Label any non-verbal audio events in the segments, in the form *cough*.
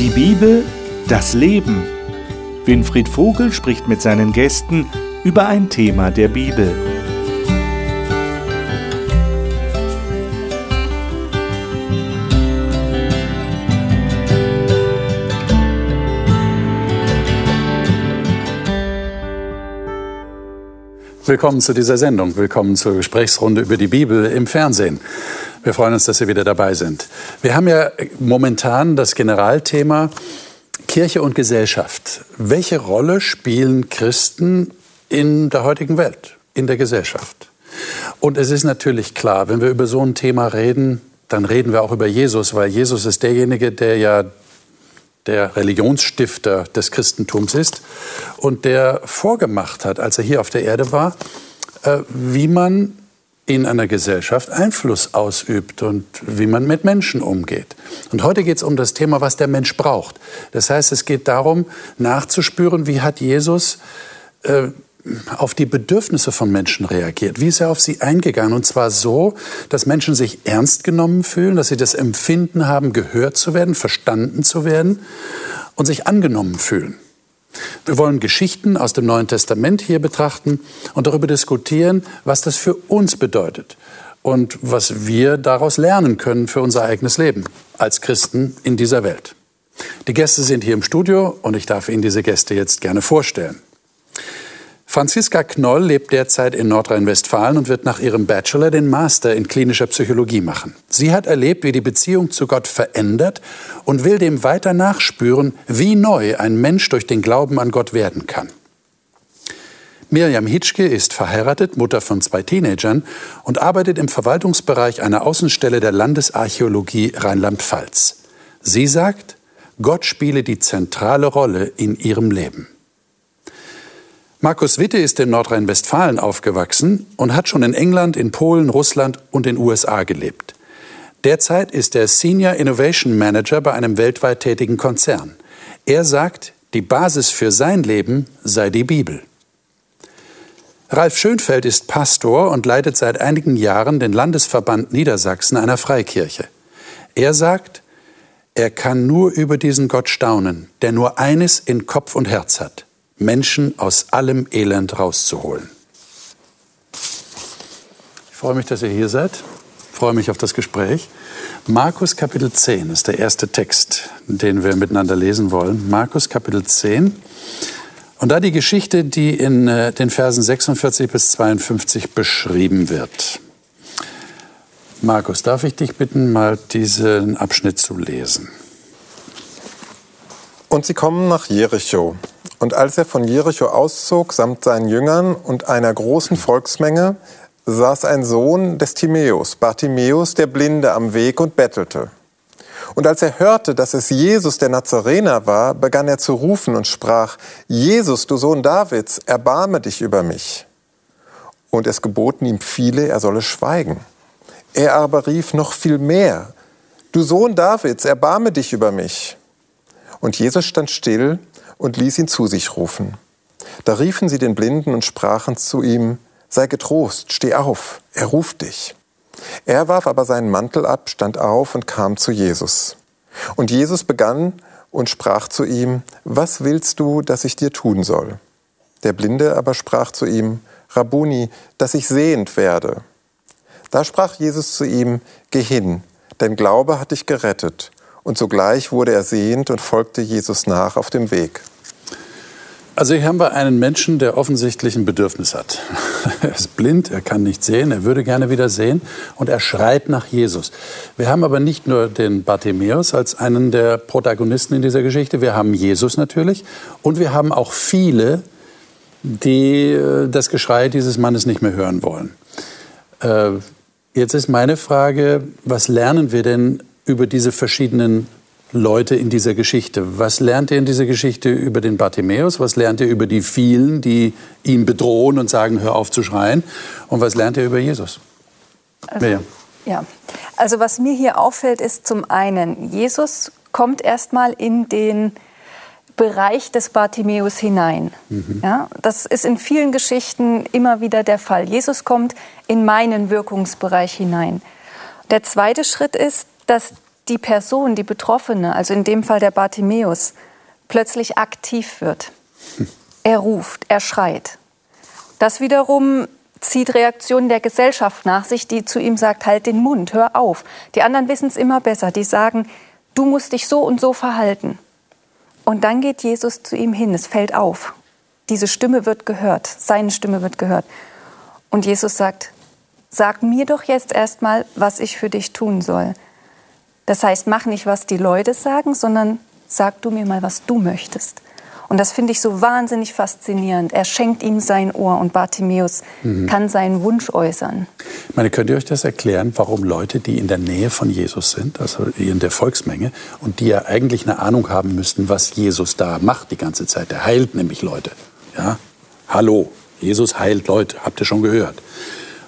Die Bibel, das Leben. Winfried Vogel spricht mit seinen Gästen über ein Thema der Bibel. Willkommen zu dieser Sendung. Willkommen zur Gesprächsrunde über die Bibel im Fernsehen. Wir freuen uns, dass Sie wieder dabei sind. Wir haben ja momentan das Generalthema Kirche und Gesellschaft. Welche Rolle spielen Christen in der heutigen Welt, in der Gesellschaft? Und es ist natürlich klar, wenn wir über so ein Thema reden, dann reden wir auch über Jesus, weil Jesus ist derjenige, der ja der Religionsstifter des Christentums ist und der vorgemacht hat, als er hier auf der Erde war, äh, wie man in einer Gesellschaft Einfluss ausübt und wie man mit Menschen umgeht. Und heute geht es um das Thema, was der Mensch braucht. Das heißt, es geht darum, nachzuspüren, wie hat Jesus äh, auf die Bedürfnisse von Menschen reagiert. Wie ist er auf sie eingegangen? Und zwar so, dass Menschen sich ernst genommen fühlen, dass sie das Empfinden haben, gehört zu werden, verstanden zu werden und sich angenommen fühlen. Wir wollen Geschichten aus dem Neuen Testament hier betrachten und darüber diskutieren, was das für uns bedeutet und was wir daraus lernen können für unser eigenes Leben als Christen in dieser Welt. Die Gäste sind hier im Studio und ich darf Ihnen diese Gäste jetzt gerne vorstellen. Franziska Knoll lebt derzeit in Nordrhein-Westfalen und wird nach ihrem Bachelor den Master in klinischer Psychologie machen. Sie hat erlebt, wie die Beziehung zu Gott verändert und will dem weiter nachspüren, wie neu ein Mensch durch den Glauben an Gott werden kann. Mirjam Hitschke ist verheiratet, Mutter von zwei Teenagern und arbeitet im Verwaltungsbereich einer Außenstelle der Landesarchäologie Rheinland-Pfalz. Sie sagt, Gott spiele die zentrale Rolle in ihrem Leben. Markus Witte ist in Nordrhein-Westfalen aufgewachsen und hat schon in England, in Polen, Russland und den USA gelebt. Derzeit ist er Senior Innovation Manager bei einem weltweit tätigen Konzern. Er sagt, die Basis für sein Leben sei die Bibel. Ralf Schönfeld ist Pastor und leitet seit einigen Jahren den Landesverband Niedersachsen einer Freikirche. Er sagt, er kann nur über diesen Gott staunen, der nur eines in Kopf und Herz hat. Menschen aus allem Elend rauszuholen. Ich freue mich, dass ihr hier seid. Ich freue mich auf das Gespräch. Markus Kapitel 10 ist der erste Text, den wir miteinander lesen wollen. Markus Kapitel 10. Und da die Geschichte, die in äh, den Versen 46 bis 52 beschrieben wird. Markus, darf ich dich bitten, mal diesen Abschnitt zu lesen? Und sie kommen nach Jericho. Und als er von Jericho auszog samt seinen Jüngern und einer großen Volksmenge, saß ein Sohn des Timäus, Bartimäus, der Blinde, am Weg und bettelte. Und als er hörte, dass es Jesus der Nazarener war, begann er zu rufen und sprach, Jesus, du Sohn Davids, erbarme dich über mich. Und es geboten ihm viele, er solle schweigen. Er aber rief noch viel mehr, du Sohn Davids, erbarme dich über mich. Und Jesus stand still und ließ ihn zu sich rufen. Da riefen sie den Blinden und sprachen zu ihm, Sei getrost, steh auf, er ruft dich. Er warf aber seinen Mantel ab, stand auf und kam zu Jesus. Und Jesus begann und sprach zu ihm, Was willst du, dass ich dir tun soll? Der Blinde aber sprach zu ihm, Rabuni, dass ich sehend werde. Da sprach Jesus zu ihm, Geh hin, dein Glaube hat dich gerettet. Und sogleich wurde er sehend und folgte Jesus nach auf dem Weg. Also hier haben wir einen Menschen, der offensichtlich ein Bedürfnis hat. *laughs* er ist blind, er kann nicht sehen, er würde gerne wieder sehen und er schreit nach Jesus. Wir haben aber nicht nur den Bartimäus als einen der Protagonisten in dieser Geschichte, wir haben Jesus natürlich und wir haben auch viele, die äh, das Geschrei dieses Mannes nicht mehr hören wollen. Äh, jetzt ist meine Frage, was lernen wir denn über diese verschiedenen Leute in dieser Geschichte. Was lernt ihr in dieser Geschichte über den Bartimäus? Was lernt ihr über die vielen, die ihn bedrohen und sagen, hör auf zu schreien? Und was lernt ihr über Jesus? Also, ja, also was mir hier auffällt, ist zum einen, Jesus kommt erstmal in den Bereich des Bartimäus hinein. Mhm. Ja, das ist in vielen Geschichten immer wieder der Fall. Jesus kommt in meinen Wirkungsbereich hinein. Der zweite Schritt ist, dass die Person, die Betroffene, also in dem Fall der Bartimäus, plötzlich aktiv wird. Er ruft, er schreit. Das wiederum zieht Reaktionen der Gesellschaft nach sich, die zu ihm sagt, halt den Mund, hör auf. Die anderen wissen es immer besser. Die sagen, du musst dich so und so verhalten. Und dann geht Jesus zu ihm hin, es fällt auf. Diese Stimme wird gehört, seine Stimme wird gehört. Und Jesus sagt, sag mir doch jetzt erstmal, was ich für dich tun soll. Das heißt, mach nicht, was die Leute sagen, sondern sag du mir mal, was du möchtest. Und das finde ich so wahnsinnig faszinierend. Er schenkt ihm sein Ohr und Bartimäus mhm. kann seinen Wunsch äußern. Ich meine, könnt ihr euch das erklären, warum Leute, die in der Nähe von Jesus sind, also in der Volksmenge, und die ja eigentlich eine Ahnung haben müssten, was Jesus da macht die ganze Zeit, er heilt nämlich Leute. Ja? Hallo, Jesus heilt Leute, habt ihr schon gehört.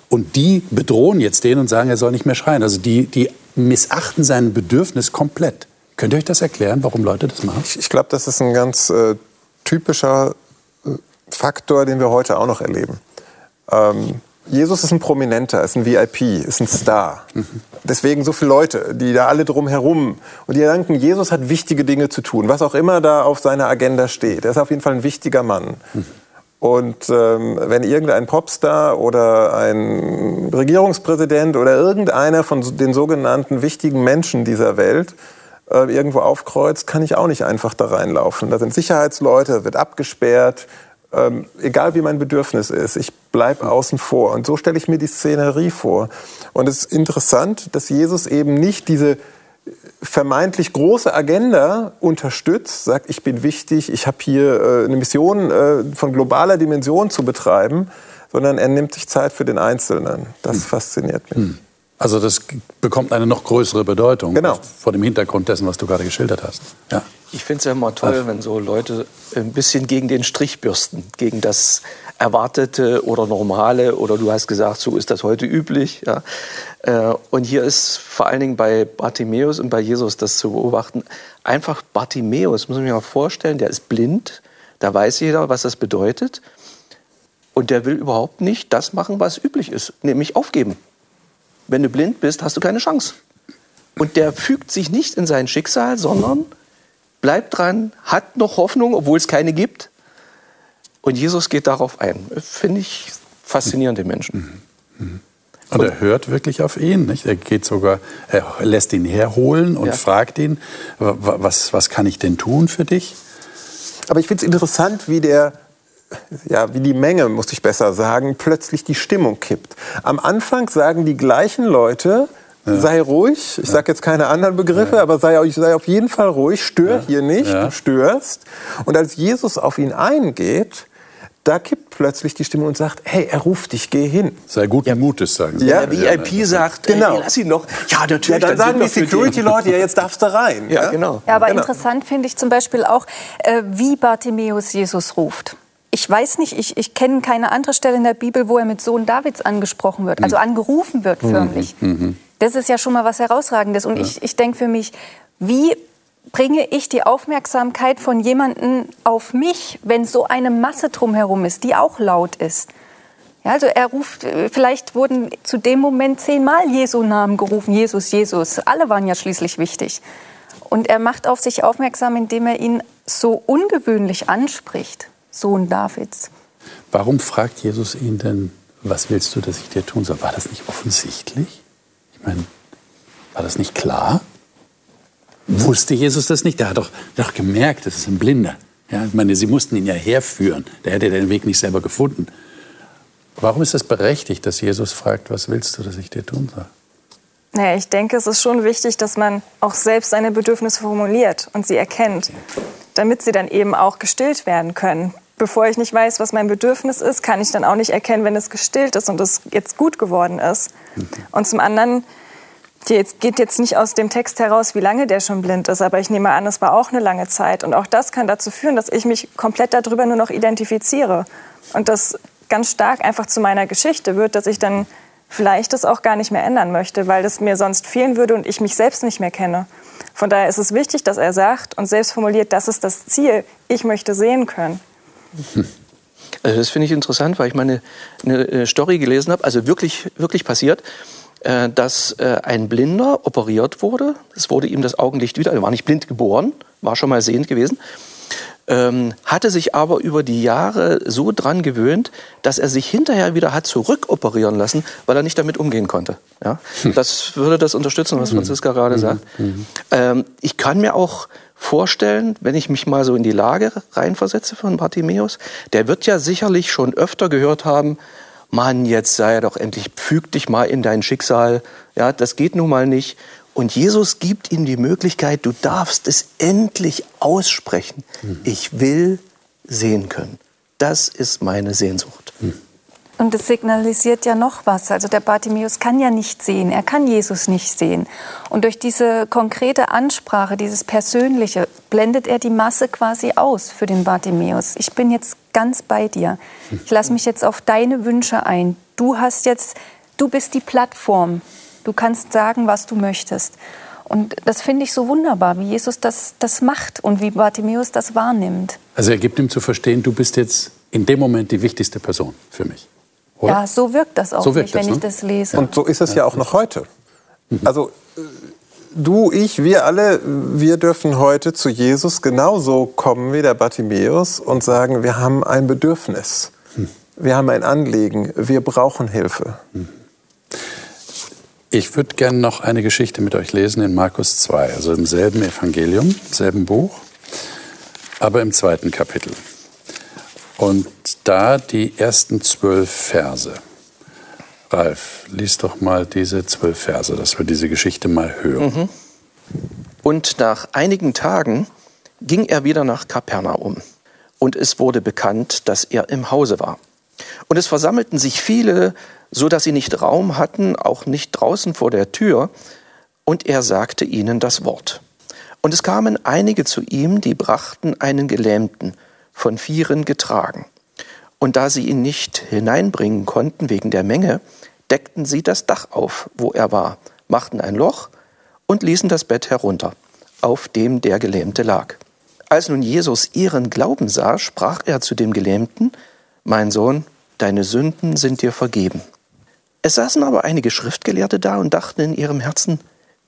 Und die bedrohen jetzt den und sagen, er soll nicht mehr schreien. Also die, die missachten sein Bedürfnis komplett. Könnt ihr euch das erklären, warum Leute das machen? Ich, ich glaube, das ist ein ganz äh, typischer äh, Faktor, den wir heute auch noch erleben. Ähm, Jesus ist ein Prominenter, ist ein VIP, ist ein Star. Mhm. Deswegen so viele Leute, die da alle drumherum und die denken, Jesus hat wichtige Dinge zu tun, was auch immer da auf seiner Agenda steht. Er ist auf jeden Fall ein wichtiger Mann. Und ähm, wenn irgendein Popstar oder ein Regierungspräsident oder irgendeiner von den sogenannten wichtigen Menschen dieser Welt äh, irgendwo aufkreuzt, kann ich auch nicht einfach da reinlaufen. Da sind Sicherheitsleute, wird abgesperrt, ähm, egal wie mein Bedürfnis ist, ich bleibe außen vor. Und so stelle ich mir die Szenerie vor. Und es ist interessant, dass Jesus eben nicht diese vermeintlich große Agenda unterstützt, sagt, ich bin wichtig, ich habe hier äh, eine Mission äh, von globaler Dimension zu betreiben, sondern er nimmt sich Zeit für den Einzelnen. Das hm. fasziniert mich. Hm. Also das bekommt eine noch größere Bedeutung genau. vor dem Hintergrund dessen, was du gerade geschildert hast. Ja. Ich finde es ja immer toll, wenn so Leute ein bisschen gegen den Strich bürsten, gegen das Erwartete oder Normale oder du hast gesagt, so ist das heute üblich. Ja. Äh, und hier ist vor allen Dingen bei Bartimäus und bei Jesus das zu beobachten. Einfach Bartimäus, muss man sich mal vorstellen, der ist blind, da weiß jeder, was das bedeutet. Und der will überhaupt nicht das machen, was üblich ist, nämlich aufgeben. Wenn du blind bist, hast du keine Chance. Und der fügt sich nicht in sein Schicksal, sondern bleibt dran, hat noch Hoffnung, obwohl es keine gibt. Und Jesus geht darauf ein. Finde ich faszinierend, den Menschen. Mhm. Mhm. Und er hört wirklich auf ihn. Nicht? Er geht sogar, er lässt ihn herholen und ja. fragt ihn, was, was kann ich denn tun für dich? Aber ich finde es interessant, wie der ja, wie die Menge, muss ich besser sagen, plötzlich die Stimmung kippt. Am Anfang sagen die gleichen Leute, ja. sei ruhig, ich ja. sage jetzt keine anderen Begriffe, ja. aber sei, sei, auf jeden Fall ruhig, stör hier nicht, du störst. Und als Jesus auf ihn eingeht, da kippt plötzlich die Stimme und sagt, hey, er ruft dich, geh hin. Sei guten ja. Mutes, sagen sie. Ja, der VIP sagt, genau. Hey, lass ihn noch. Ja, natürlich. Ja, dann, dann sagen die Security-Leute, ja, jetzt darfst du rein. Ja, genau. Ja, aber genau. interessant finde ich zum Beispiel auch, äh, wie Bartimäus Jesus ruft ich weiß nicht, ich, ich kenne keine andere Stelle in der Bibel, wo er mit Sohn Davids angesprochen wird, also angerufen wird förmlich. Mhm. mhm. Das ist ja schon mal was Herausragendes. Und ja. ich, ich denke für mich, wie bringe ich die Aufmerksamkeit von jemandem auf mich, wenn so eine Masse drumherum ist, die auch laut ist? Ja, also er ruft, vielleicht wurden zu dem Moment zehnmal Jesu Namen gerufen, Jesus, Jesus. Alle waren ja schließlich wichtig. Und er macht auf sich aufmerksam, indem er ihn so ungewöhnlich anspricht. Sohn Davids. Warum fragt Jesus ihn denn, was willst du, dass ich dir tun soll? War das nicht offensichtlich? Meine, war das nicht klar? Wusste Jesus das nicht? Der hat doch, doch gemerkt, das ist ein Blinder. Ja, ich meine, sie mussten ihn ja herführen. Der hätte den Weg nicht selber gefunden. Warum ist es berechtigt, dass Jesus fragt, was willst du, dass ich dir tun soll? Naja, ich denke, es ist schon wichtig, dass man auch selbst seine Bedürfnisse formuliert und sie erkennt, damit sie dann eben auch gestillt werden können bevor ich nicht weiß, was mein Bedürfnis ist, kann ich dann auch nicht erkennen, wenn es gestillt ist und es jetzt gut geworden ist. Mhm. Und zum anderen, jetzt geht jetzt nicht aus dem Text heraus, wie lange der schon blind ist, aber ich nehme an, es war auch eine lange Zeit. Und auch das kann dazu führen, dass ich mich komplett darüber nur noch identifiziere. Und das ganz stark einfach zu meiner Geschichte wird, dass ich dann vielleicht das auch gar nicht mehr ändern möchte, weil das mir sonst fehlen würde und ich mich selbst nicht mehr kenne. Von daher ist es wichtig, dass er sagt und selbst formuliert, das ist das Ziel, ich möchte sehen können. *laughs* Also das finde ich interessant, weil ich mal eine, eine Story gelesen habe, also wirklich, wirklich passiert. äh, dass äh, ein Blinder operiert wurde. Es wurde ihm das Augenlicht wieder, er war nicht blind geboren, war schon mal sehend gewesen, ähm, hatte sich aber über die Jahre so dran gewöhnt, dass er sich hinterher wieder hat zurückoperieren lassen, weil er nicht damit umgehen konnte. Ja? Hm. Das würde das unterstützen, was hm. Franziska hm. gerade sagt. Hm. Ähm, ich kann mir auch vorstellen, wenn ich mich mal so in die Lage reinversetze von Bartimäus, der wird ja sicherlich schon öfter gehört haben, Mann, jetzt sei doch endlich, füg dich mal in dein Schicksal. Ja, das geht nun mal nicht. Und Jesus gibt ihm die Möglichkeit, du darfst es endlich aussprechen. Mhm. Ich will sehen können. Das ist meine Sehnsucht. Mhm. Und es signalisiert ja noch was. Also der Bartimäus kann ja nicht sehen, er kann Jesus nicht sehen. Und durch diese konkrete Ansprache, dieses Persönliche, blendet er die Masse quasi aus für den Bartimäus. Ich bin jetzt ganz bei dir. Ich lasse mich jetzt auf deine Wünsche ein. Du hast jetzt, du bist die Plattform. Du kannst sagen, was du möchtest. Und das finde ich so wunderbar, wie Jesus das, das macht und wie Bartimäus das wahrnimmt. Also er gibt ihm zu verstehen, du bist jetzt in dem Moment die wichtigste Person für mich. Oder? Ja, so wirkt das auch so nicht, das, wenn ne? ich das lese. Und so ist es ja, ja auch noch heute. Mhm. Also du, ich, wir alle, wir dürfen heute zu Jesus genauso kommen wie der Bartimäus und sagen, wir haben ein Bedürfnis, mhm. wir haben ein Anliegen, wir brauchen Hilfe. Ich würde gerne noch eine Geschichte mit euch lesen in Markus 2, also im selben Evangelium, selben Buch, aber im zweiten Kapitel. Und da die ersten zwölf Verse. Ralf, lies doch mal diese zwölf Verse, dass wir diese Geschichte mal hören. Mhm. Und nach einigen Tagen ging er wieder nach Kapernaum. Und es wurde bekannt, dass er im Hause war. Und es versammelten sich viele, so dass sie nicht Raum hatten, auch nicht draußen vor der Tür. Und er sagte ihnen das Wort. Und es kamen einige zu ihm, die brachten einen Gelähmten von Vieren getragen. Und da sie ihn nicht hineinbringen konnten wegen der Menge, deckten sie das Dach auf, wo er war, machten ein Loch und ließen das Bett herunter, auf dem der Gelähmte lag. Als nun Jesus ihren Glauben sah, sprach er zu dem Gelähmten, Mein Sohn, deine Sünden sind dir vergeben. Es saßen aber einige Schriftgelehrte da und dachten in ihrem Herzen,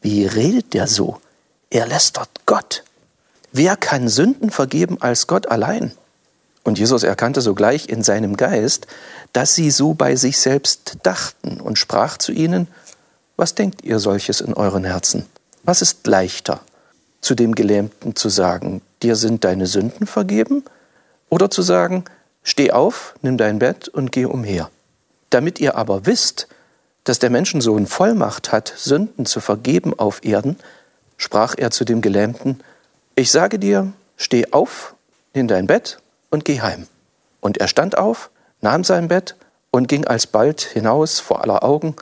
wie redet der so? Er lästert Gott. Wer kann Sünden vergeben als Gott allein? Und Jesus erkannte sogleich in seinem Geist, dass sie so bei sich selbst dachten und sprach zu ihnen, was denkt ihr solches in euren Herzen? Was ist leichter, zu dem Gelähmten zu sagen, dir sind deine Sünden vergeben? Oder zu sagen, steh auf, nimm dein Bett und geh umher. Damit ihr aber wisst, dass der Menschensohn Vollmacht hat, Sünden zu vergeben auf Erden, sprach er zu dem Gelähmten, ich sage dir, steh auf, nimm dein Bett und geh heim. Und er stand auf, nahm sein Bett und ging alsbald hinaus vor aller Augen,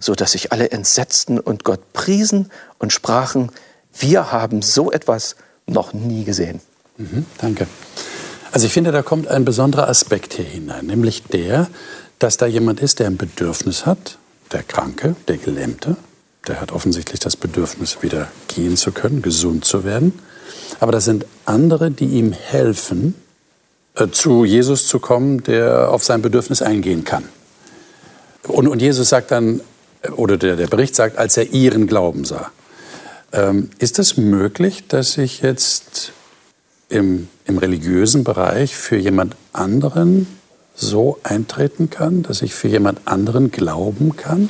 so dass sich alle entsetzten und Gott priesen und sprachen, wir haben so etwas noch nie gesehen. Mhm, danke. Also ich finde, da kommt ein besonderer Aspekt hier hinein, nämlich der, dass da jemand ist, der ein Bedürfnis hat, der Kranke, der Gelähmte, der hat offensichtlich das Bedürfnis, wieder gehen zu können, gesund zu werden. Aber das sind andere, die ihm helfen, äh, zu Jesus zu kommen, der auf sein Bedürfnis eingehen kann. Und, und Jesus sagt dann, äh, oder der, der Bericht sagt, als er ihren Glauben sah. Ähm, ist es möglich, dass ich jetzt im, im religiösen Bereich für jemand anderen so eintreten kann, dass ich für jemand anderen glauben kann,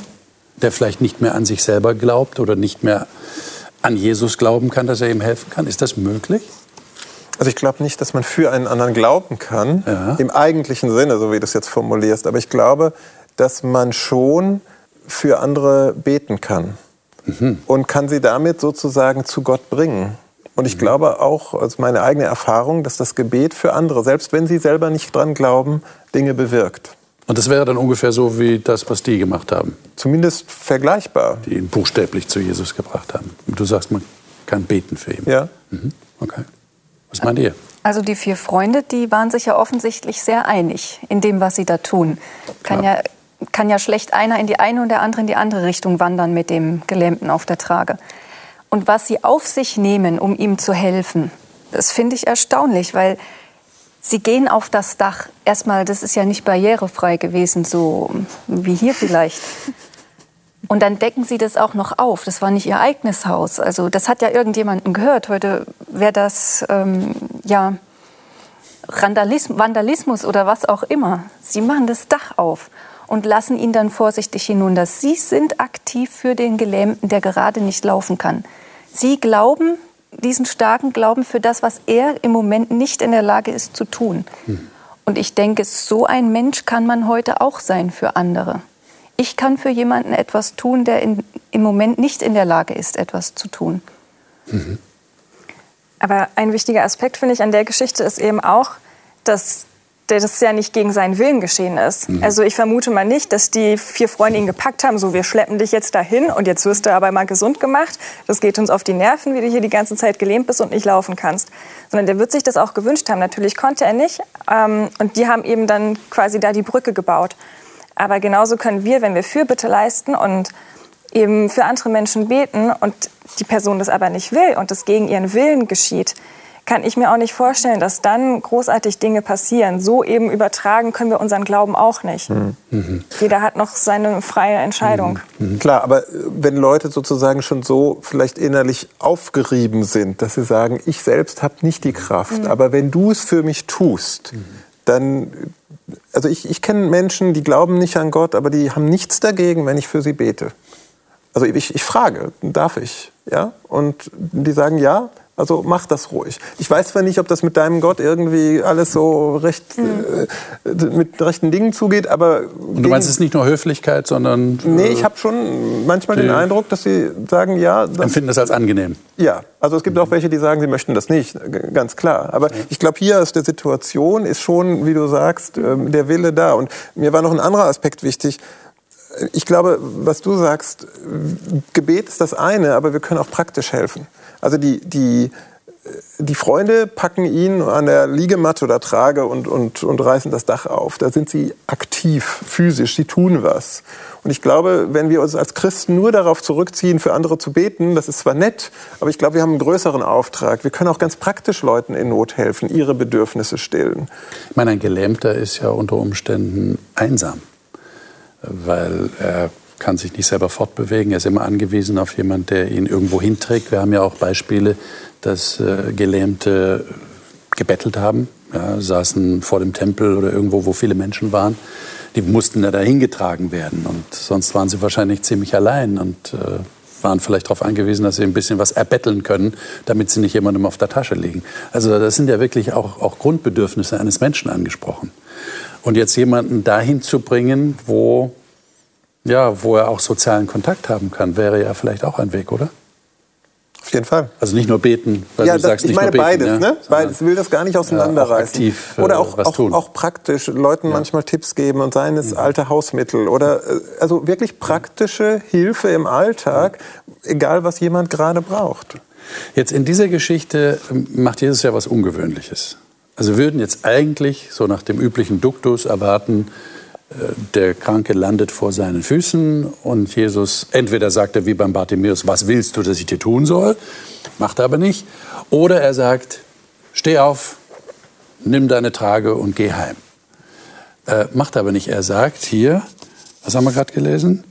der vielleicht nicht mehr an sich selber glaubt oder nicht mehr an Jesus glauben kann, dass er ihm helfen kann? Ist das möglich? Also ich glaube nicht, dass man für einen anderen glauben kann, ja. im eigentlichen Sinne, so wie du es jetzt formulierst. Aber ich glaube, dass man schon für andere beten kann mhm. und kann sie damit sozusagen zu Gott bringen. Und ich mhm. glaube auch, als meine eigene Erfahrung, dass das Gebet für andere, selbst wenn sie selber nicht dran glauben, Dinge bewirkt. Und das wäre dann ungefähr so wie das, was die gemacht haben. Zumindest vergleichbar. Die ihn buchstäblich zu Jesus gebracht haben. Du sagst, man kann beten für ihn. Ja. Mhm. Okay. Was meint ihr? Also die vier Freunde, die waren sich ja offensichtlich sehr einig in dem, was sie da tun. Kann ja, kann ja schlecht einer in die eine und der andere in die andere Richtung wandern mit dem Gelähmten auf der Trage. Und was sie auf sich nehmen, um ihm zu helfen, das finde ich erstaunlich, weil Sie gehen auf das Dach. Erstmal, das ist ja nicht barrierefrei gewesen, so wie hier vielleicht. Und dann decken sie das auch noch auf. Das war nicht ihr eigenes Haus. Also das hat ja irgendjemanden gehört. Heute wäre das ähm, ja Vandalismus oder was auch immer. Sie machen das Dach auf und lassen ihn dann vorsichtig hinunter. Sie sind aktiv für den Gelähmten, der gerade nicht laufen kann. Sie glauben diesen starken Glauben für das, was er im Moment nicht in der Lage ist zu tun. Hm. Und ich denke, so ein Mensch kann man heute auch sein für andere. Ich kann für jemanden etwas tun, der in, im Moment nicht in der Lage ist, etwas zu tun. Mhm. Aber ein wichtiger Aspekt, finde ich, an der Geschichte ist eben auch, dass das ja nicht gegen seinen Willen geschehen ist. Mhm. Also ich vermute mal nicht, dass die vier Freunde ihn gepackt haben, so wir schleppen dich jetzt dahin und jetzt wirst du aber mal gesund gemacht. Das geht uns auf die Nerven, wie du hier die ganze Zeit gelähmt bist und nicht laufen kannst. Sondern der wird sich das auch gewünscht haben. Natürlich konnte er nicht. Ähm, und die haben eben dann quasi da die Brücke gebaut. Aber genauso können wir, wenn wir Fürbitte leisten und eben für andere Menschen beten und die Person das aber nicht will und es gegen ihren Willen geschieht, kann ich mir auch nicht vorstellen, dass dann großartig Dinge passieren. So eben übertragen können wir unseren Glauben auch nicht. Mhm. Jeder hat noch seine freie Entscheidung. Mhm. mhm. Klar, aber wenn Leute sozusagen schon so vielleicht innerlich aufgerieben sind, dass sie sagen, ich selbst habe nicht die Kraft, mhm. aber wenn du es für mich tust, mhm. dann also ich, ich kenne Menschen, die glauben nicht an Gott, aber die haben nichts dagegen, wenn ich für sie bete. Also ich, ich frage, darf ich? Ja? Und die sagen ja, also mach das ruhig. Ich weiß zwar nicht, ob das mit deinem Gott irgendwie alles so recht mhm. äh, mit rechten Dingen zugeht, aber und du meinst es ist nicht nur Höflichkeit, sondern äh, nee, ich habe schon manchmal den Eindruck, dass sie sagen, ja, das, empfinden das als angenehm. Ja, also es gibt mhm. auch welche, die sagen, sie möchten das nicht, ganz klar. Aber mhm. ich glaube, hier aus der Situation ist schon, wie du sagst, äh, der Wille da. Und mir war noch ein anderer Aspekt wichtig ich glaube, was du sagst, Gebet ist das eine, aber wir können auch praktisch helfen. Also die, die, die Freunde packen ihn an der Liegematte oder Trage und, und, und reißen das Dach auf. Da sind sie aktiv, physisch, sie tun was. Und ich glaube, wenn wir uns als Christen nur darauf zurückziehen, für andere zu beten, das ist zwar nett, aber ich glaube, wir haben einen größeren Auftrag. Wir können auch ganz praktisch Leuten in Not helfen, ihre Bedürfnisse stillen. Ich meine, ein Gelähmter ist ja unter Umständen einsam weil er kann sich nicht selber fortbewegen. Er ist immer angewiesen auf jemanden, der ihn irgendwo hinträgt. Wir haben ja auch Beispiele, dass äh, Gelähmte gebettelt haben, ja, saßen vor dem Tempel oder irgendwo, wo viele Menschen waren. Die mussten ja dahin getragen werden und sonst waren sie wahrscheinlich ziemlich allein und äh, waren vielleicht darauf angewiesen, dass sie ein bisschen was erbetteln können, damit sie nicht jemandem auf der Tasche liegen. Also das sind ja wirklich auch, auch Grundbedürfnisse eines Menschen angesprochen. Und jetzt jemanden dahin zu bringen, wo, ja, wo er auch sozialen Kontakt haben kann, wäre ja vielleicht auch ein Weg, oder? Auf jeden Fall. Also nicht nur beten, weil ja, du das, sagst ich nicht meine nur beten, beides, ja? ne? Beides will das gar nicht auseinanderreißen. Ja, auch aktiv, äh, oder auch, auch, auch, praktisch Leuten ja. manchmal Tipps geben und seien es alte Hausmittel oder äh, also wirklich praktische Hilfe im Alltag, egal was jemand gerade braucht. Jetzt in dieser Geschichte ähm, macht Jesus ja was Ungewöhnliches. Also wir würden jetzt eigentlich so nach dem üblichen Duktus erwarten, der Kranke landet vor seinen Füßen und Jesus entweder sagt er wie beim Bartimäus, was willst du, dass ich dir tun soll? Macht er aber nicht. Oder er sagt, steh auf, nimm deine Trage und geh heim. Äh, macht er aber nicht. Er sagt hier, was haben wir gerade gelesen?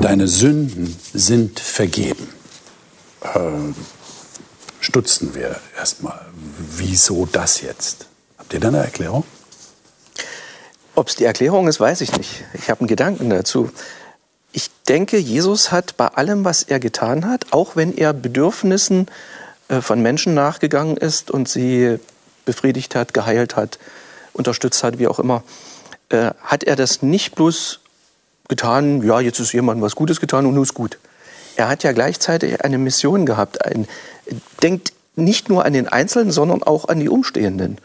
Deine Sünden sind vergeben. Äh, stutzen wir erstmal. Wieso das jetzt? Habt ihr da eine Erklärung? Ob es die Erklärung ist, weiß ich nicht. Ich habe einen Gedanken dazu. Ich denke, Jesus hat bei allem, was er getan hat, auch wenn er Bedürfnissen äh, von Menschen nachgegangen ist und sie befriedigt hat, geheilt hat, unterstützt hat, wie auch immer, äh, hat er das nicht bloß getan, ja, jetzt ist jemandem was Gutes getan und nun ist gut. Er hat ja gleichzeitig eine Mission gehabt, ein, denkt nicht nur an den Einzelnen, sondern auch an die Umstehenden.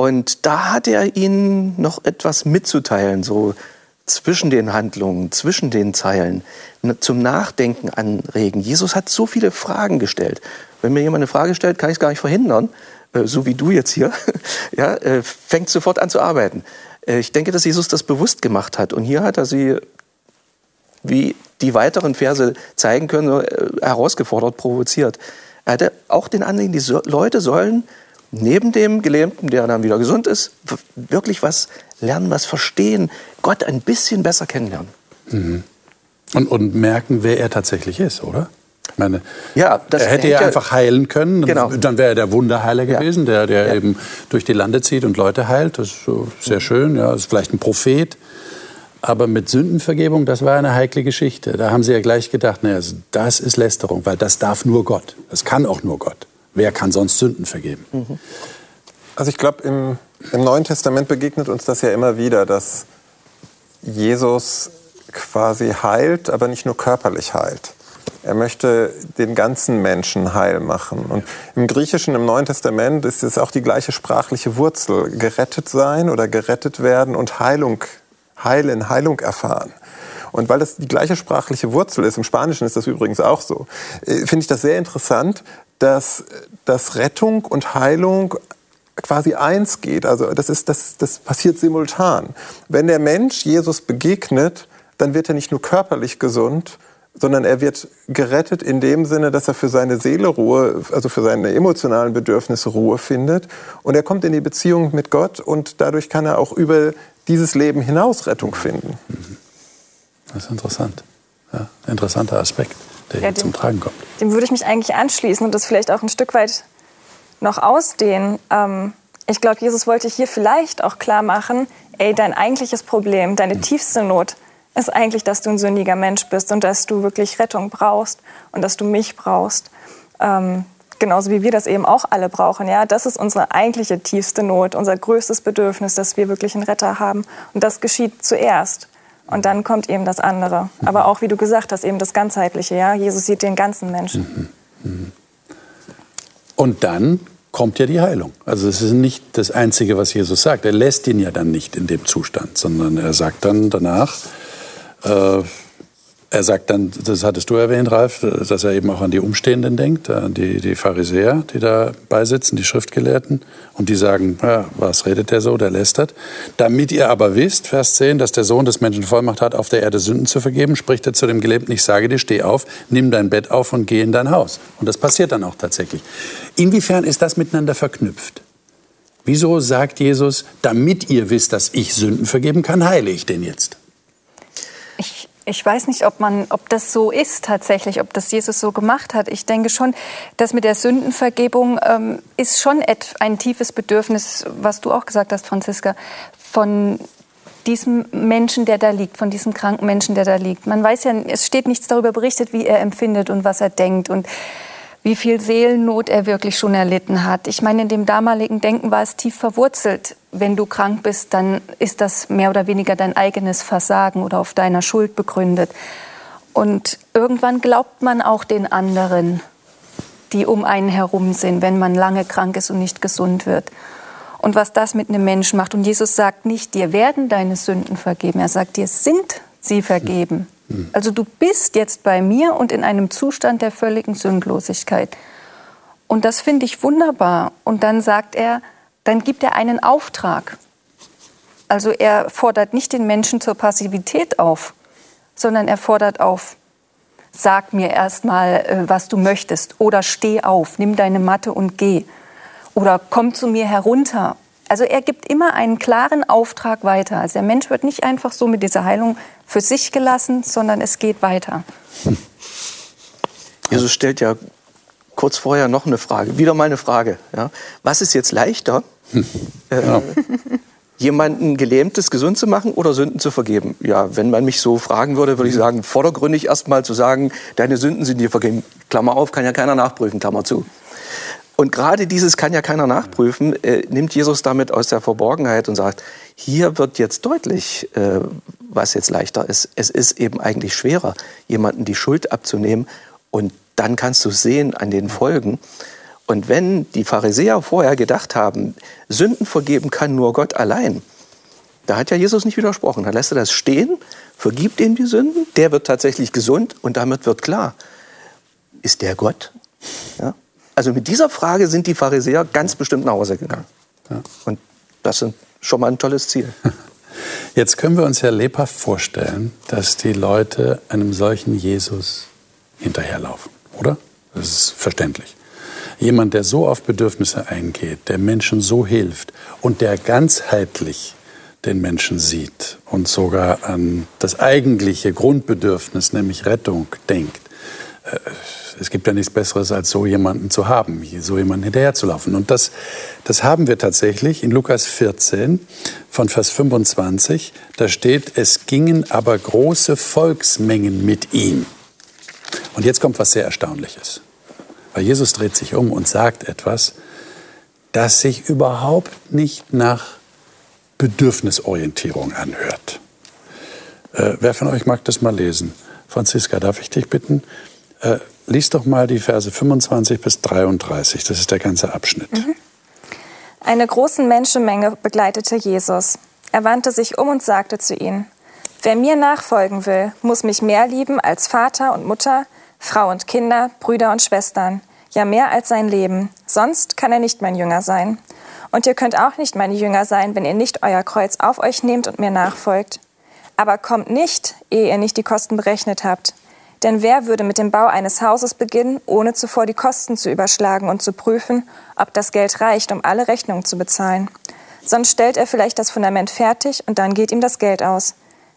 Und da hat er ihnen noch etwas mitzuteilen, so zwischen den Handlungen, zwischen den Zeilen, zum Nachdenken anregen. Jesus hat so viele Fragen gestellt. Wenn mir jemand eine Frage stellt, kann ich es gar nicht verhindern, äh, so wie du jetzt hier, *laughs* ja, äh, fängt sofort an zu arbeiten. Äh, ich denke, dass Jesus das bewusst gemacht hat. Und hier hat er sie, wie die weiteren Verse zeigen können, herausgefordert, provoziert. Er hatte auch den Anliegen, die Leute sollen neben dem Gelähmten, der dann wieder gesund ist, wirklich was lernen, was verstehen, Gott ein bisschen besser kennenlernen. Mhm. Und, und merken, wer er tatsächlich ist, oder? Ich meine, ja, er hätte ja einfach heilen können, genau. dann wäre er der Wunderheiler gewesen, der, der ja. eben durch die Lande zieht und Leute heilt. Das ist sehr schön, ja, ist vielleicht ein Prophet. Aber mit Sündenvergebung, das war eine heikle Geschichte. Da haben sie ja gleich gedacht, naja, das ist Lästerung, weil das darf nur Gott. Das kann auch nur Gott. Wer kann sonst Sünden vergeben? Also ich glaube, im, im Neuen Testament begegnet uns das ja immer wieder, dass Jesus quasi heilt, aber nicht nur körperlich heilt. Er möchte den ganzen Menschen heil machen. Und im Griechischen, im Neuen Testament, ist es auch die gleiche sprachliche Wurzel. Gerettet sein oder gerettet werden und Heilung heilen, Heilung erfahren. Und weil das die gleiche sprachliche Wurzel ist, im Spanischen ist das übrigens auch so, äh, finde ich das sehr interessant, dass, dass Rettung und Heilung quasi eins geht. Also das, ist, das, das passiert simultan. Wenn der Mensch Jesus begegnet, dann wird er nicht nur körperlich gesund, sondern er wird gerettet in dem Sinne, dass er für seine Seele Ruhe, also für seine emotionalen Bedürfnisse Ruhe findet. Und er kommt in die Beziehung mit Gott und dadurch kann er auch über dieses Leben hinaus Rettung finden. Das ist interessant. Ja, interessanter Aspekt, der ja, dem, zum Tragen kommt. Dem würde ich mich eigentlich anschließen und das vielleicht auch ein Stück weit noch ausdehnen. Ähm, ich glaube, Jesus wollte hier vielleicht auch klar machen, ey, dein eigentliches Problem, deine mhm. tiefste Not ist eigentlich, dass du ein sündiger Mensch bist und dass du wirklich Rettung brauchst und dass du mich brauchst. Ähm, genauso wie wir das eben auch alle brauchen. Ja, das ist unsere eigentliche tiefste Not, unser größtes Bedürfnis, dass wir wirklich einen Retter haben. Und das geschieht zuerst. Und dann kommt eben das andere. Aber auch, wie du gesagt hast, eben das Ganzheitliche. Ja? Jesus sieht den ganzen Menschen. Und dann kommt ja die Heilung. Also es ist nicht das Einzige, was Jesus sagt. Er lässt ihn ja dann nicht in dem Zustand, sondern er sagt dann danach, äh, er sagt dann, das hattest du erwähnt, Ralf, dass er eben auch an die Umstehenden denkt, an die, die Pharisäer, die da beisitzen, die Schriftgelehrten. Und die sagen, ja, was redet der so, der lästert. Damit ihr aber wisst, Vers 10, dass der Sohn des Menschen Vollmacht hat, auf der Erde Sünden zu vergeben, spricht er zu dem Gelähmten, ich sage dir, steh auf, nimm dein Bett auf und geh in dein Haus. Und das passiert dann auch tatsächlich. Inwiefern ist das miteinander verknüpft? Wieso sagt Jesus, damit ihr wisst, dass ich Sünden vergeben kann, heile ich den jetzt? Ich weiß nicht, ob, man, ob das so ist tatsächlich, ob das Jesus so gemacht hat. Ich denke schon, dass mit der Sündenvergebung ähm, ist schon ein tiefes Bedürfnis, was du auch gesagt hast, Franziska, von diesem Menschen, der da liegt, von diesem kranken Menschen, der da liegt. Man weiß ja, es steht nichts darüber berichtet, wie er empfindet und was er denkt. Und wie viel Seelennot er wirklich schon erlitten hat. Ich meine, in dem damaligen Denken war es tief verwurzelt. Wenn du krank bist, dann ist das mehr oder weniger dein eigenes Versagen oder auf deiner Schuld begründet. Und irgendwann glaubt man auch den anderen, die um einen herum sind, wenn man lange krank ist und nicht gesund wird. Und was das mit einem Menschen macht. Und Jesus sagt nicht, dir werden deine Sünden vergeben. Er sagt, dir sind sie vergeben. Also du bist jetzt bei mir und in einem Zustand der völligen Sündlosigkeit. Und das finde ich wunderbar. Und dann sagt er, dann gibt er einen Auftrag. Also er fordert nicht den Menschen zur Passivität auf, sondern er fordert auf, sag mir erstmal, äh, was du möchtest. Oder steh auf, nimm deine Matte und geh. Oder komm zu mir herunter also er gibt immer einen klaren Auftrag weiter. Also der Mensch wird nicht einfach so mit dieser Heilung für sich gelassen, sondern es geht weiter. *laughs* Jesus stellt ja kurz vorher noch eine Frage, wieder mal eine Frage. Ja. Was ist jetzt leichter, hm. *laughs* äh, ja. jemanden Gelähmtes gesund zu machen oder Sünden zu vergeben? Ja, wenn man mich so fragen würde, würde ich sagen, vordergründig erst mal zu sagen, deine Sünden sind dir vergeben. Klammer auf, kann ja keiner nachprüfen, Klammer zu. Und gerade dieses kann ja keiner nachprüfen, äh, nimmt Jesus damit aus der Verborgenheit und sagt, hier wird jetzt deutlich, äh, was jetzt leichter ist. Es ist eben eigentlich schwerer, jemanden die Schuld abzunehmen und dann kannst du sehen an den Folgen. Und wenn die Pharisäer vorher gedacht haben, Sünden vergeben kann nur Gott allein, da hat ja Jesus nicht widersprochen. Da lässt er das stehen, vergibt ihm die Sünden, der wird tatsächlich gesund und damit wird klar, ist der Gott? Ja? Also mit dieser Frage sind die Pharisäer ganz bestimmt nach Hause gegangen. Ja. Und das ist schon mal ein tolles Ziel. *laughs* Jetzt können wir uns ja lebhaft vorstellen, dass die Leute einem solchen Jesus hinterherlaufen, oder? Das ist verständlich. Jemand, der so auf Bedürfnisse eingeht, der Menschen so hilft und der ganzheitlich den Menschen sieht und sogar an das eigentliche Grundbedürfnis, nämlich Rettung, denkt. Es gibt ja nichts Besseres, als so jemanden zu haben, so jemanden hinterherzulaufen. Und das, das haben wir tatsächlich in Lukas 14 von Vers 25. Da steht, es gingen aber große Volksmengen mit ihm. Und jetzt kommt was sehr Erstaunliches. Weil Jesus dreht sich um und sagt etwas, das sich überhaupt nicht nach Bedürfnisorientierung anhört. Äh, wer von euch mag das mal lesen? Franziska, darf ich dich bitten? Äh, lies doch mal die Verse 25 bis 33. Das ist der ganze Abschnitt. Mhm. Eine große Menschenmenge begleitete Jesus. Er wandte sich um und sagte zu ihnen, Wer mir nachfolgen will, muss mich mehr lieben als Vater und Mutter, Frau und Kinder, Brüder und Schwestern, ja mehr als sein Leben. Sonst kann er nicht mein Jünger sein. Und ihr könnt auch nicht meine Jünger sein, wenn ihr nicht euer Kreuz auf euch nehmt und mir nachfolgt. Aber kommt nicht, ehe ihr nicht die Kosten berechnet habt. Denn wer würde mit dem Bau eines Hauses beginnen, ohne zuvor die Kosten zu überschlagen und zu prüfen, ob das Geld reicht, um alle Rechnungen zu bezahlen? Sonst stellt er vielleicht das Fundament fertig und dann geht ihm das Geld aus.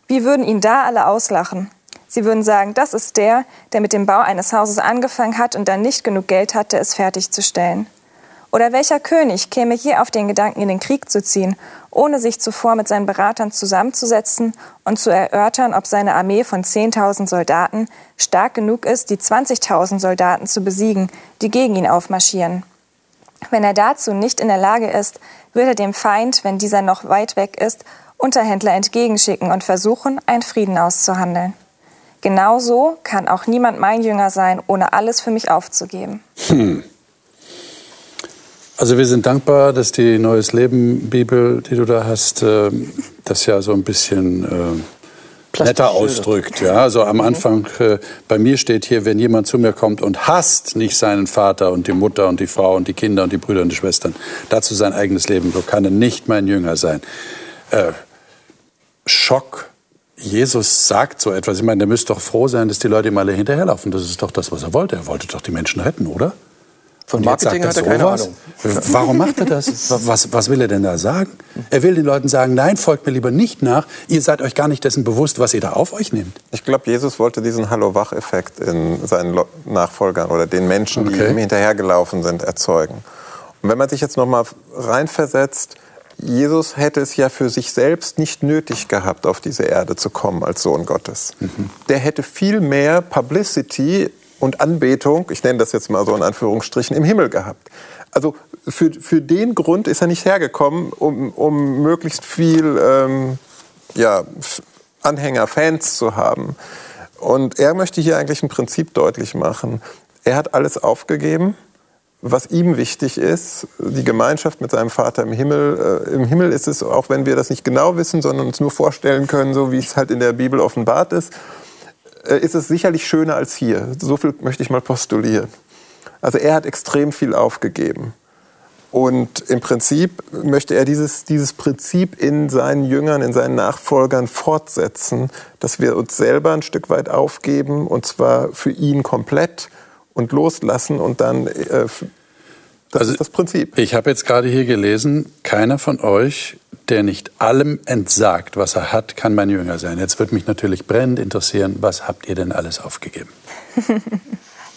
Wie würden ihn da alle auslachen? Sie würden sagen, das ist der, der mit dem Bau eines Hauses angefangen hat und dann nicht genug Geld hatte, es fertigzustellen. Oder welcher König käme hier auf den Gedanken, in den Krieg zu ziehen, ohne sich zuvor mit seinen Beratern zusammenzusetzen und zu erörtern, ob seine Armee von 10.000 Soldaten stark genug ist, die 20.000 Soldaten zu besiegen, die gegen ihn aufmarschieren? Wenn er dazu nicht in der Lage ist, wird er dem Feind, wenn dieser noch weit weg ist, Unterhändler entgegenschicken und versuchen, einen Frieden auszuhandeln. Genauso kann auch niemand mein Jünger sein, ohne alles für mich aufzugeben. Hm. Also wir sind dankbar, dass die Neues Leben Bibel, die du da hast, äh, das ja so ein bisschen äh, netter ausdrückt. Ja, also am Anfang, äh, bei mir steht hier, wenn jemand zu mir kommt und hasst nicht seinen Vater und die Mutter und die Frau und die Kinder und die Brüder und die Schwestern, dazu sein eigenes Leben, so kann er nicht mein Jünger sein. Äh, Schock. Jesus sagt so etwas. Ich meine, der müsste doch froh sein, dass die Leute ihm alle hinterherlaufen. Das ist doch das, was er wollte. Er wollte doch die Menschen retten, oder? Von Marketing hat er keine Ahnung. Warum macht er das? *laughs* Was, was will er denn da sagen? Er will den Leuten sagen, nein, folgt mir lieber nicht nach. Ihr seid euch gar nicht dessen bewusst, was ihr da auf euch nehmt. Ich glaube, Jesus wollte diesen Hallo-Wach-Effekt in seinen Nachfolgern oder den Menschen, die ihm hinterhergelaufen sind, erzeugen. Und wenn man sich jetzt noch mal reinversetzt, Jesus hätte es ja für sich selbst nicht nötig gehabt, auf diese Erde zu kommen als Sohn Gottes. Mhm. Der hätte viel mehr Publicity und Anbetung, ich nenne das jetzt mal so in Anführungsstrichen, im Himmel gehabt. Also für, für den Grund ist er nicht hergekommen, um, um möglichst viel ähm, ja, Anhänger, Fans zu haben. Und er möchte hier eigentlich ein Prinzip deutlich machen. Er hat alles aufgegeben, was ihm wichtig ist, die Gemeinschaft mit seinem Vater im Himmel. Äh, Im Himmel ist es, auch wenn wir das nicht genau wissen, sondern uns nur vorstellen können, so wie es halt in der Bibel offenbart ist, ist es sicherlich schöner als hier. So viel möchte ich mal postulieren. Also er hat extrem viel aufgegeben. Und im Prinzip möchte er dieses, dieses Prinzip in seinen Jüngern, in seinen Nachfolgern fortsetzen, dass wir uns selber ein Stück weit aufgeben, und zwar für ihn komplett und loslassen und dann, äh, das also ist das Prinzip. Ich habe jetzt gerade hier gelesen, keiner von euch der nicht allem entsagt, was er hat, kann mein Jünger sein. Jetzt würde mich natürlich brennend interessieren, was habt ihr denn alles aufgegeben? *laughs*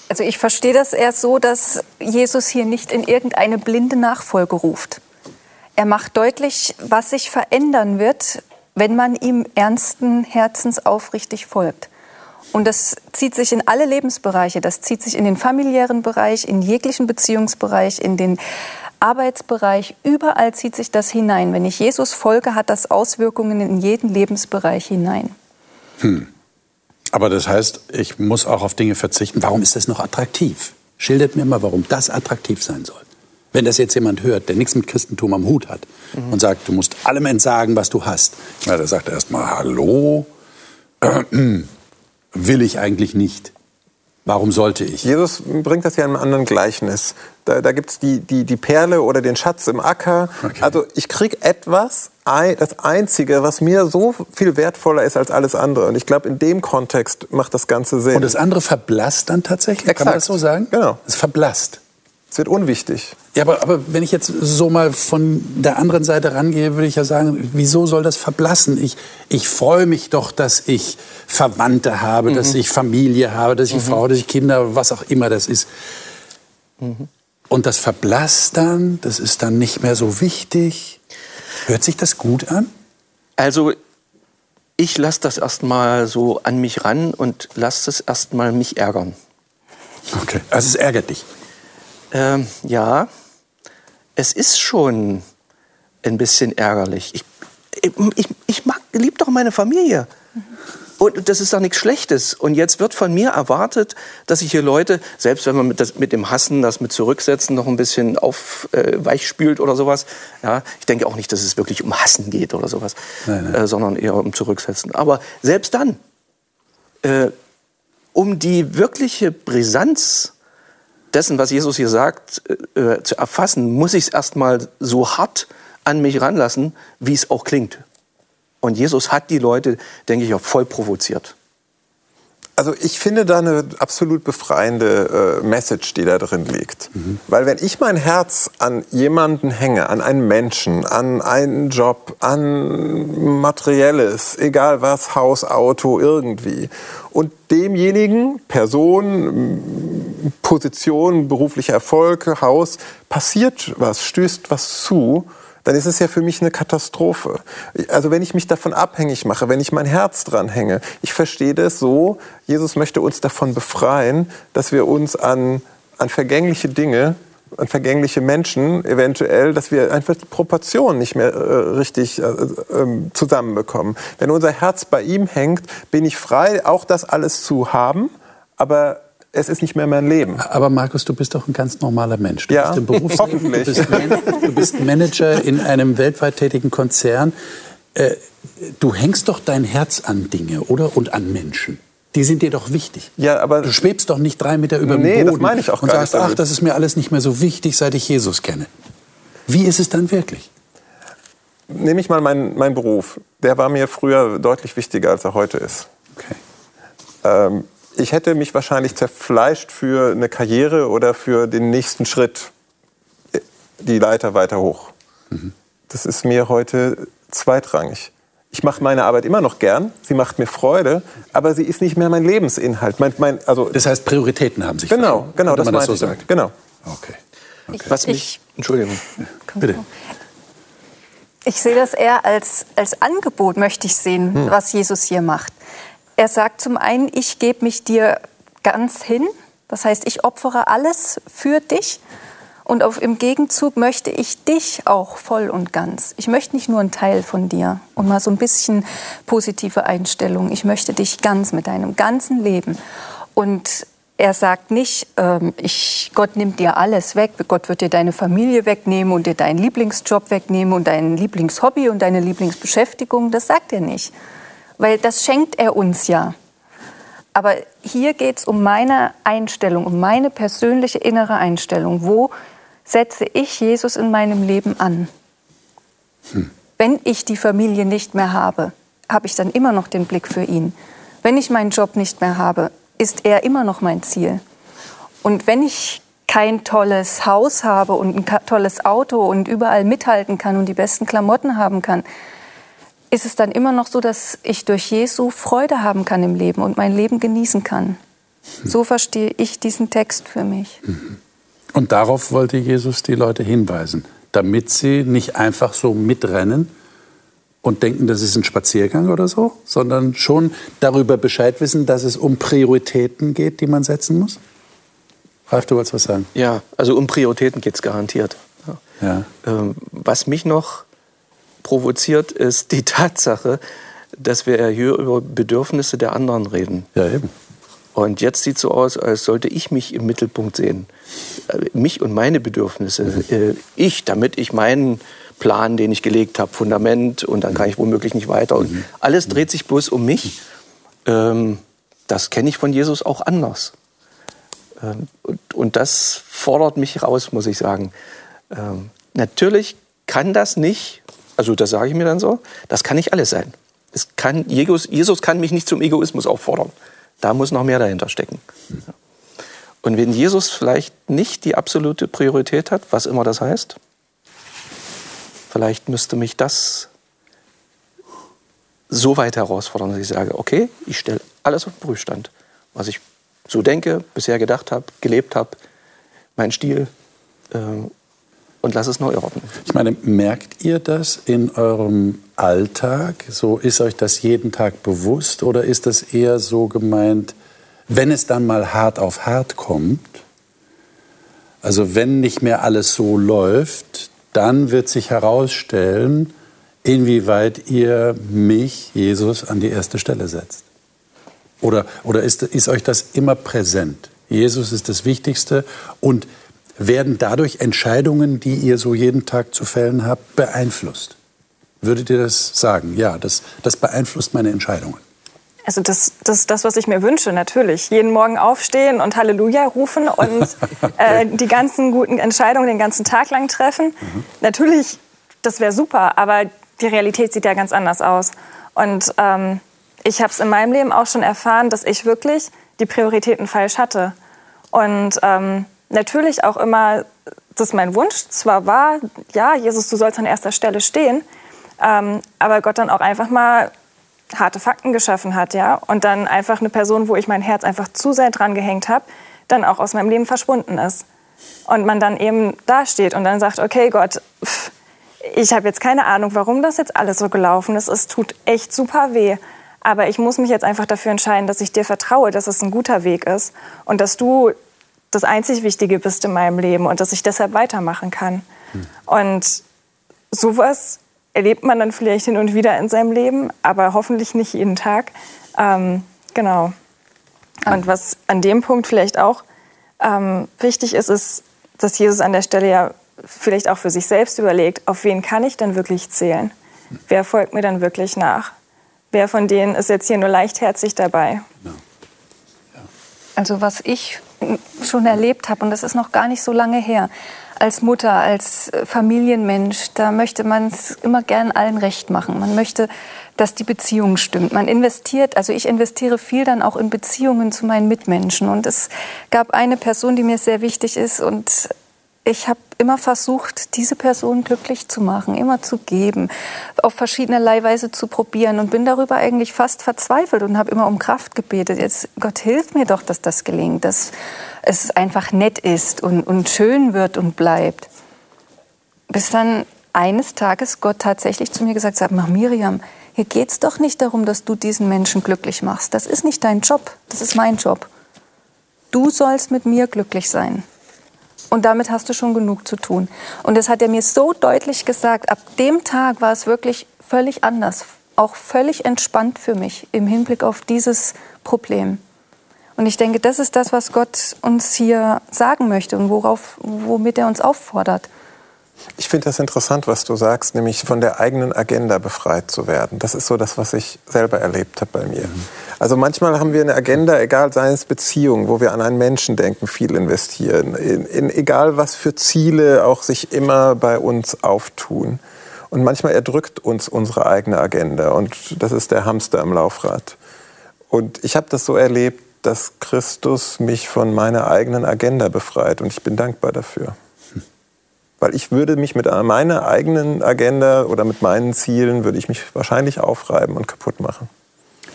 Also ich verstehe das eher so, dass Jesus hier nicht in irgendeine blinde Nachfolge ruft. Er macht deutlich, was sich verändern wird, wenn man ihm ernsten Herzens aufrichtig folgt. Und das zieht sich in alle Lebensbereiche. Das zieht sich in den familiären Bereich, in jeglichen Beziehungsbereich, in den Arbeitsbereich, überall zieht sich das hinein. Wenn ich Jesus folge, hat das Auswirkungen in jeden Lebensbereich hinein. Hm. Aber das heißt, ich muss auch auf Dinge verzichten. Warum ist das noch attraktiv? Schildert mir mal, warum das attraktiv sein soll. Wenn das jetzt jemand hört, der nichts mit Christentum am Hut hat mhm. und sagt, du musst allem entsagen, was du hast, na, da sagt er erstmal, hallo, *clears throat* will ich eigentlich nicht. Warum sollte ich? Jesus bringt das ja in einem anderen Gleichnis. Da, da gibt es die, die, die Perle oder den Schatz im Acker. Okay. Also ich kriege etwas, das Einzige, was mir so viel wertvoller ist als alles andere. Und ich glaube, in dem Kontext macht das Ganze Sinn. Und das andere verblasst dann tatsächlich? Exakt. Kann man das so sagen? Genau. Es verblasst. Es wird unwichtig. Ja, aber, aber wenn ich jetzt so mal von der anderen Seite rangehe, würde ich ja sagen, wieso soll das verblassen? Ich, ich freue mich doch, dass ich Verwandte habe, mhm. dass ich Familie habe, dass ich mhm. Frau, dass ich Kinder, was auch immer das ist. Mhm. Und das verblasst dann, das ist dann nicht mehr so wichtig. Hört sich das gut an? Also ich lasse das erstmal so an mich ran und lasse es erstmal mich ärgern. Okay, also es ärgert dich. Ähm, ja, es ist schon ein bisschen ärgerlich. Ich, ich, ich mag, lieb doch meine Familie. Und das ist doch nichts Schlechtes. Und jetzt wird von mir erwartet, dass ich hier Leute, selbst wenn man mit, das, mit dem Hassen, das mit Zurücksetzen noch ein bisschen auf äh, weich spült oder sowas. Ja, ich denke auch nicht, dass es wirklich um Hassen geht oder sowas, nein, nein. Äh, sondern eher um Zurücksetzen. Aber selbst dann, äh, um die wirkliche Brisanz dessen, was Jesus hier sagt, äh, äh, zu erfassen, muss ich es erstmal so hart an mich ranlassen, wie es auch klingt. Und Jesus hat die Leute, denke ich, auch voll provoziert. Also ich finde da eine absolut befreiende äh, Message, die da drin liegt. Mhm. Weil wenn ich mein Herz an jemanden hänge, an einen Menschen, an einen Job, an materielles, egal was, Haus, Auto, irgendwie, und demjenigen, Person, Position, beruflicher Erfolg, Haus, passiert was, stößt was zu, dann ist es ja für mich eine Katastrophe. Also wenn ich mich davon abhängig mache, wenn ich mein Herz dran hänge, ich verstehe das so, Jesus möchte uns davon befreien, dass wir uns an, an vergängliche Dinge an vergängliche Menschen eventuell, dass wir einfach die Proportionen nicht mehr äh, richtig äh, äh, zusammenbekommen. Wenn unser Herz bei ihm hängt, bin ich frei, auch das alles zu haben, aber es ist nicht mehr mein Leben. Aber Markus, du bist doch ein ganz normaler Mensch. Du ja, bist im Berufsleben, du bist, du bist Manager in einem weltweit tätigen Konzern. Äh, du hängst doch dein Herz an Dinge, oder? Und an Menschen. Die sind dir doch wichtig. Ja, aber du schwebst doch nicht drei Meter über nee, dem Boden das meine ich auch und sagst, ach, das ist mir alles nicht mehr so wichtig, seit ich Jesus kenne. Wie ist es dann wirklich? Nehme ich mal meinen, meinen Beruf. Der war mir früher deutlich wichtiger, als er heute ist. Okay. Ähm, ich hätte mich wahrscheinlich zerfleischt für eine Karriere oder für den nächsten Schritt, die Leiter weiter hoch. Mhm. Das ist mir heute zweitrangig. Ich mache meine Arbeit immer noch gern, sie macht mir Freude, aber sie ist nicht mehr mein Lebensinhalt. Mein, mein, also das heißt, Prioritäten haben sich Genau, genau, das, das so ich sagt. Genau. Okay. okay. Was mich, ich, Entschuldigung, bitte. Ich sehe das eher als, als Angebot, möchte ich sehen, hm. was Jesus hier macht. Er sagt zum einen, ich gebe mich dir ganz hin. Das heißt, ich opfere alles für dich. Und auf, im Gegenzug möchte ich dich auch voll und ganz. Ich möchte nicht nur einen Teil von dir und mal so ein bisschen positive Einstellung. Ich möchte dich ganz mit deinem ganzen Leben. Und er sagt nicht, ähm, ich, Gott nimmt dir alles weg. Gott wird dir deine Familie wegnehmen und dir deinen Lieblingsjob wegnehmen und dein Lieblingshobby und deine Lieblingsbeschäftigung. Das sagt er nicht weil das schenkt er uns ja. Aber hier geht es um meine Einstellung, um meine persönliche innere Einstellung. Wo setze ich Jesus in meinem Leben an? Hm. Wenn ich die Familie nicht mehr habe, habe ich dann immer noch den Blick für ihn. Wenn ich meinen Job nicht mehr habe, ist er immer noch mein Ziel. Und wenn ich kein tolles Haus habe und ein tolles Auto und überall mithalten kann und die besten Klamotten haben kann, ist es dann immer noch so, dass ich durch Jesu Freude haben kann im Leben und mein Leben genießen kann. So verstehe ich diesen Text für mich. Und darauf wollte Jesus die Leute hinweisen, damit sie nicht einfach so mitrennen und denken, das ist ein Spaziergang oder so, sondern schon darüber Bescheid wissen, dass es um Prioritäten geht, die man setzen muss? Ralf, du wolltest was sagen? Ja, also um Prioritäten geht es garantiert. Ja. Ähm, was mich noch provoziert, ist die Tatsache, dass wir hier über Bedürfnisse der anderen reden. Ja, eben. Und jetzt sieht es so aus, als sollte ich mich im Mittelpunkt sehen. Äh, mich und meine Bedürfnisse. Mhm. Ich, damit ich meinen Plan, den ich gelegt habe, Fundament und dann kann ich womöglich nicht weiter. Und mhm. alles dreht sich bloß um mich. Ähm, das kenne ich von Jesus auch anders. Ähm, und das fordert mich raus, muss ich sagen. Ähm, natürlich kann das nicht also das sage ich mir dann so, das kann nicht alles sein. Es kann, Jesus, kann mich nicht zum Egoismus auffordern. Da muss noch mehr dahinter stecken. Und wenn Jesus vielleicht nicht die absolute Priorität hat, was immer das heißt, vielleicht müsste mich das so weit herausfordern, dass ich sage, okay, ich stelle alles auf den Prüfstand, was ich so denke, bisher gedacht habe, gelebt habe, mein Stil äh, und lass es neu ordnen. Ich meine, merkt ihr das in eurem Alltag? So ist euch das jeden Tag bewusst oder ist das eher so gemeint, wenn es dann mal hart auf hart kommt? Also wenn nicht mehr alles so läuft, dann wird sich herausstellen, inwieweit ihr mich, Jesus, an die erste Stelle setzt. Oder, oder ist, ist euch das immer präsent? Jesus ist das Wichtigste und werden dadurch Entscheidungen, die ihr so jeden Tag zu fällen habt, beeinflusst? Würdet ihr das sagen? Ja, das, das beeinflusst meine Entscheidungen. Also das, das das, was ich mir wünsche, natürlich. Jeden Morgen aufstehen und Halleluja rufen und *laughs* äh, die ganzen guten Entscheidungen den ganzen Tag lang treffen. Mhm. Natürlich, das wäre super, aber die Realität sieht ja ganz anders aus. Und ähm, ich habe es in meinem Leben auch schon erfahren, dass ich wirklich die Prioritäten falsch hatte. Und ähm, natürlich auch immer, dass mein Wunsch zwar war, ja, Jesus, du sollst an erster Stelle stehen, ähm, aber Gott dann auch einfach mal harte Fakten geschaffen hat, ja, und dann einfach eine Person, wo ich mein Herz einfach zu sehr dran gehängt habe, dann auch aus meinem Leben verschwunden ist. Und man dann eben dasteht und dann sagt, okay, Gott, pff, ich habe jetzt keine Ahnung, warum das jetzt alles so gelaufen ist. Es tut echt super weh. Aber ich muss mich jetzt einfach dafür entscheiden, dass ich dir vertraue, dass es ein guter Weg ist und dass du das einzig Wichtige bist in meinem Leben und dass ich deshalb weitermachen kann. Hm. Und sowas erlebt man dann vielleicht hin und wieder in seinem Leben, aber hoffentlich nicht jeden Tag. Ähm, genau. Und was an dem Punkt vielleicht auch ähm, wichtig ist, ist, dass Jesus an der Stelle ja vielleicht auch für sich selbst überlegt, auf wen kann ich denn wirklich zählen? Wer folgt mir dann wirklich nach? Wer von denen ist jetzt hier nur leichtherzig dabei? Also was ich schon erlebt habe, und das ist noch gar nicht so lange her, als Mutter, als Familienmensch, da möchte man es immer gern allen recht machen. Man möchte, dass die Beziehung stimmt. Man investiert, also ich investiere viel dann auch in Beziehungen zu meinen Mitmenschen. Und es gab eine Person, die mir sehr wichtig ist und ich habe immer versucht, diese Person glücklich zu machen, immer zu geben, auf verschiedene Weise zu probieren und bin darüber eigentlich fast verzweifelt und habe immer um Kraft gebetet. Jetzt, Gott, hilf mir doch, dass das gelingt, dass es einfach nett ist und, und schön wird und bleibt. Bis dann eines Tages Gott tatsächlich zu mir gesagt hat, mach Miriam, hier geht es doch nicht darum, dass du diesen Menschen glücklich machst. Das ist nicht dein Job, das ist mein Job. Du sollst mit mir glücklich sein. Und damit hast du schon genug zu tun. Und das hat er mir so deutlich gesagt. Ab dem Tag war es wirklich völlig anders, auch völlig entspannt für mich im Hinblick auf dieses Problem. Und ich denke, das ist das, was Gott uns hier sagen möchte und worauf, womit er uns auffordert. Ich finde das interessant, was du sagst, nämlich von der eigenen Agenda befreit zu werden. Das ist so das, was ich selber erlebt habe bei mir. Mhm. Also manchmal haben wir eine Agenda, egal seien es Beziehungen, wo wir an einen Menschen denken, viel investieren, in, in egal was für Ziele auch sich immer bei uns auftun. Und manchmal erdrückt uns unsere eigene Agenda und das ist der Hamster im Laufrad. Und ich habe das so erlebt, dass Christus mich von meiner eigenen Agenda befreit und ich bin dankbar dafür. Weil ich würde mich mit meiner eigenen Agenda oder mit meinen Zielen, würde ich mich wahrscheinlich aufreiben und kaputt machen.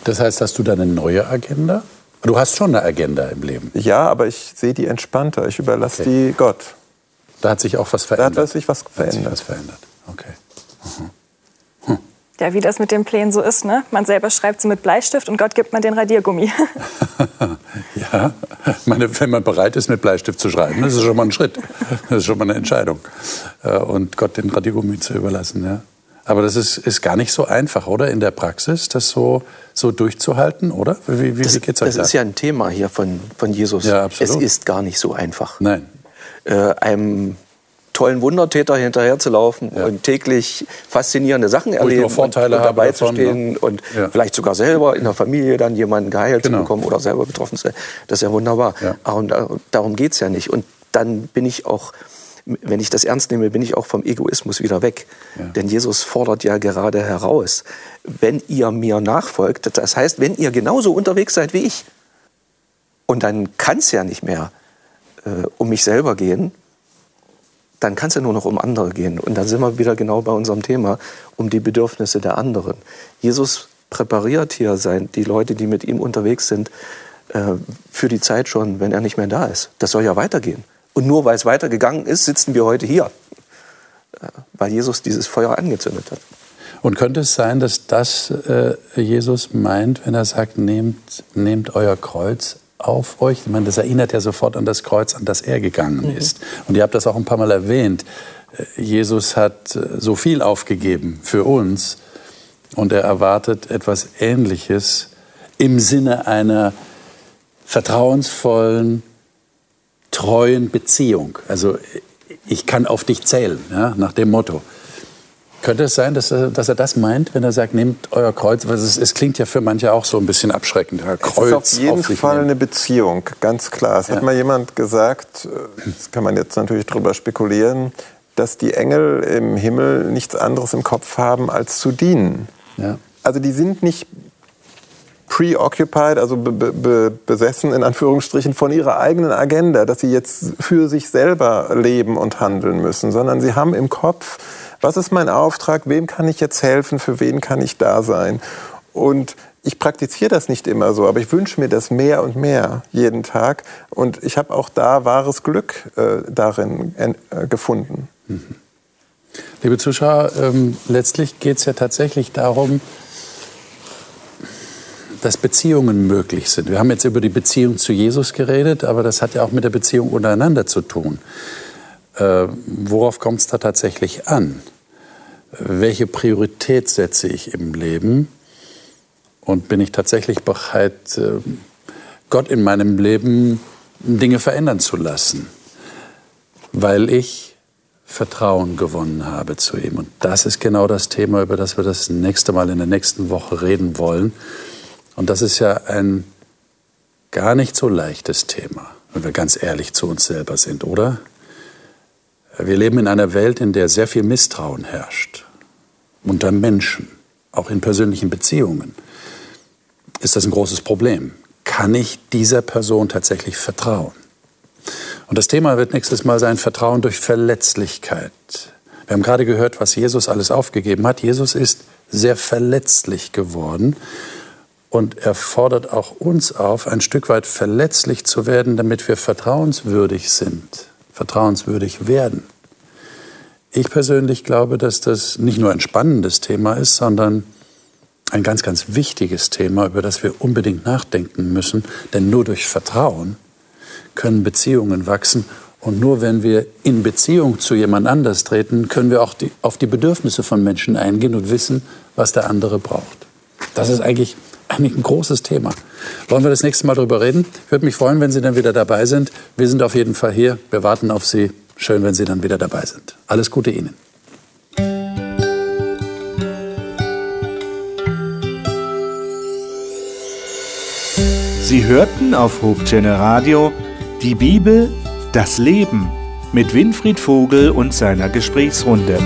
Das heißt, hast du da eine neue Agenda? Du hast schon eine Agenda im Leben. Ja, aber ich sehe die entspannter. Ich überlasse okay. die Gott. Da hat sich auch was verändert. Da hat sich was verändert. Sich was verändert. Okay. Ja, wie das mit den Plänen so ist, ne? Man selber schreibt sie mit Bleistift und Gott gibt man den Radiergummi. *laughs* ja, meine, wenn man bereit ist, mit Bleistift zu schreiben, das ist schon mal ein Schritt. Das ist schon mal eine Entscheidung. Äh, und Gott den Radiergummi zu überlassen, ja. Aber das ist, ist gar nicht so einfach, oder? In der Praxis, das so, so durchzuhalten, oder? Wie, wie, das, wie geht's euch Das da? ist ja ein Thema hier von, von Jesus. Ja, absolut. Es ist gar nicht so einfach. Nein. Äh, einem tollen Wundertäter hinterherzulaufen ja. und täglich faszinierende Sachen erleben Vorteile und, und dabei davon, zu stehen ne? und ja. vielleicht sogar selber in der Familie dann jemanden geheilt genau. zu bekommen oder selber betroffen zu sein. Das ist ja wunderbar. Ja. Aber darum geht es ja nicht. Und dann bin ich auch, wenn ich das ernst nehme, bin ich auch vom Egoismus wieder weg. Denn Jesus fordert ja gerade heraus, wenn ihr mir nachfolgt, das heißt, wenn ihr genauso unterwegs seid wie ich, und dann kann es ja nicht mehr äh, um mich selber gehen, dann kann es ja nur noch um andere gehen. Und dann sind wir wieder genau bei unserem Thema, um die Bedürfnisse der anderen. Jesus präpariert hier sein, die Leute, die mit ihm unterwegs sind, äh, für die Zeit schon, wenn er nicht mehr da ist. Das soll ja weitergehen. Und nur weil es weitergegangen ist, sitzen wir heute hier, äh, weil Jesus dieses Feuer angezündet hat. Und könnte es sein, dass das äh, Jesus meint, wenn er sagt, nehmt, nehmt euer Kreuz auf euch. Ich meine, das erinnert ja sofort an das Kreuz, an das er gegangen mhm. ist. Und ihr habt das auch ein paar Mal erwähnt. Äh, Jesus hat äh, so viel aufgegeben für uns und er erwartet etwas Ähnliches im Sinne einer vertrauensvollen, treuen Beziehung. Also ich kann auf dich zählen, ja, nach dem Motto. Könnte es sein, dass er, dass er das meint, wenn er sagt, nehmt euer Kreuz? Weil es, es klingt ja für manche auch so ein bisschen abschreckend. Ja, Kreuz es ist auf jeden auf Fall nehmen. eine Beziehung, ganz klar. Es ja. hat mal jemand gesagt, äh, das kann man jetzt natürlich drüber spekulieren, dass die Engel im Himmel nichts anderes im Kopf haben, als zu dienen. Ja. Also die sind nicht preoccupied, also be be besessen in Anführungsstrichen von ihrer eigenen Agenda, dass sie jetzt für sich selber leben und handeln müssen, sondern sie haben im Kopf, was ist mein Auftrag? Wem kann ich jetzt helfen? Für wen kann ich da sein? Und ich praktiziere das nicht immer so, aber ich wünsche mir das mehr und mehr jeden Tag. Und ich habe auch da wahres Glück äh, darin äh, gefunden. Mhm. Liebe Zuschauer, ähm, letztlich geht es ja tatsächlich darum, dass Beziehungen möglich sind. Wir haben jetzt über die Beziehung zu Jesus geredet, aber das hat ja auch mit der Beziehung untereinander zu tun. Äh, worauf kommt es da tatsächlich an? Welche Priorität setze ich im Leben und bin ich tatsächlich bereit, äh, Gott in meinem Leben Dinge verändern zu lassen, weil ich Vertrauen gewonnen habe zu ihm. Und das ist genau das Thema, über das wir das nächste Mal in der nächsten Woche reden wollen. Und das ist ja ein gar nicht so leichtes Thema, wenn wir ganz ehrlich zu uns selber sind, oder? Wir leben in einer Welt, in der sehr viel Misstrauen herrscht. Unter Menschen, auch in persönlichen Beziehungen, ist das ein großes Problem. Kann ich dieser Person tatsächlich vertrauen? Und das Thema wird nächstes Mal sein Vertrauen durch Verletzlichkeit. Wir haben gerade gehört, was Jesus alles aufgegeben hat. Jesus ist sehr verletzlich geworden und er fordert auch uns auf, ein Stück weit verletzlich zu werden, damit wir vertrauenswürdig sind vertrauenswürdig werden. Ich persönlich glaube, dass das nicht nur ein spannendes Thema ist, sondern ein ganz, ganz wichtiges Thema, über das wir unbedingt nachdenken müssen. Denn nur durch Vertrauen können Beziehungen wachsen. Und nur wenn wir in Beziehung zu jemand anders treten, können wir auch die, auf die Bedürfnisse von Menschen eingehen und wissen, was der andere braucht. Das ist eigentlich eigentlich ein großes Thema. Wollen wir das nächste Mal darüber reden? Ich würde mich freuen, wenn Sie dann wieder dabei sind. Wir sind auf jeden Fall hier. Wir warten auf Sie. Schön, wenn Sie dann wieder dabei sind. Alles Gute Ihnen. Sie hörten auf Hochchannel Radio die Bibel, das Leben mit Winfried Vogel und seiner Gesprächsrunde.